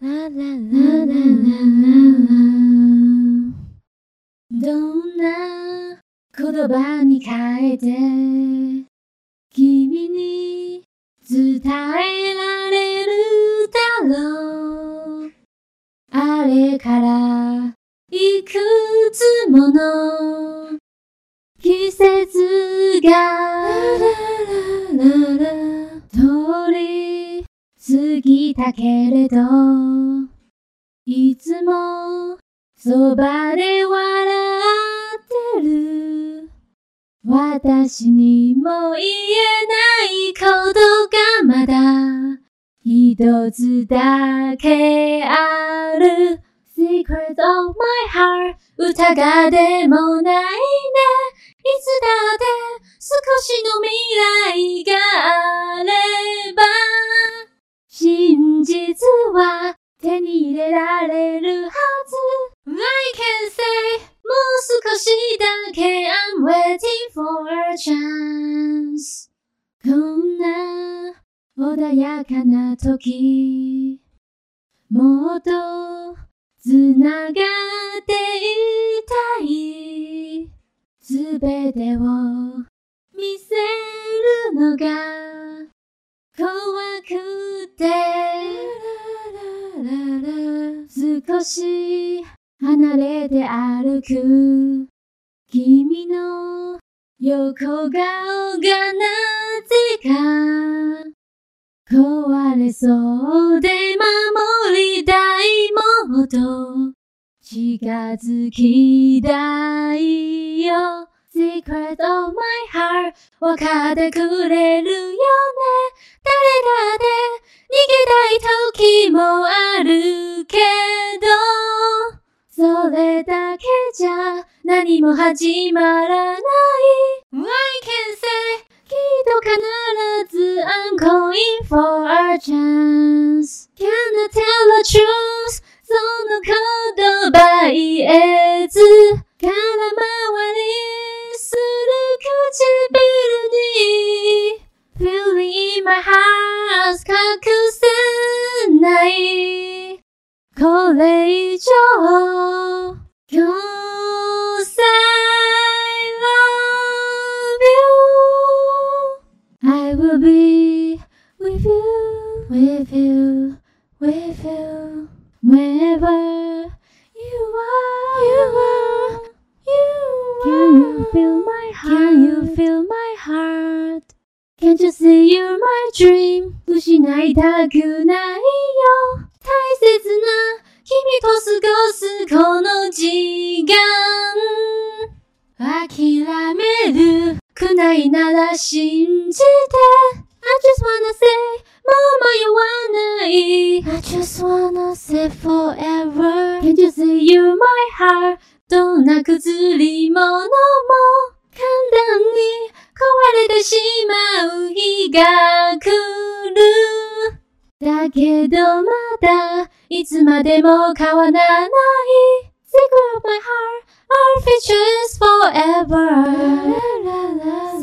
ララララララどんな言葉に変えて君に伝えられるだろうあれからいくつもの季節が過ぎたけれどいつもそばで笑ってる。私にも言えないことがまだ一つだけある。Secret of my heart 歌がでもないね。いつだって少しの未来があれ。真実は手に入れられるはず。I can say もう少しだけ I'm waiting for a chance こんな穏やかな時もっとつながっていたい。すべてを見せるのが。怖くて少し離れて歩く。君の横顔がなぜか壊れそうで守りたいもっと近づきたいよ。Secret of my heart わかってくれるよね誰だって逃げたい時もあるけどそれだけじゃ何も始まらない I can say きっと必ず I'm going for a chance Can I tell the truth my house 가끔쓰나이 콜레이저 Cause I love you I will be with you With you With you. Wherever you are You are You are Can you feel my heart Can you feel my heart? Can't you see you're my dream? 失いたくないよ大切な君と過ごすこの時間諦めるくないなら信じて I just wanna say もう迷わない I just wanna say forever Can't you see you're my heart どんな崩り物だけどまだいつまでも変わらない Secret of my heart Our future is forever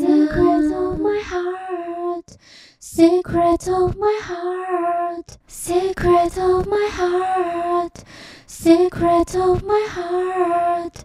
Secret of my heart Secret of my heart Secret of my heart Secret of my heart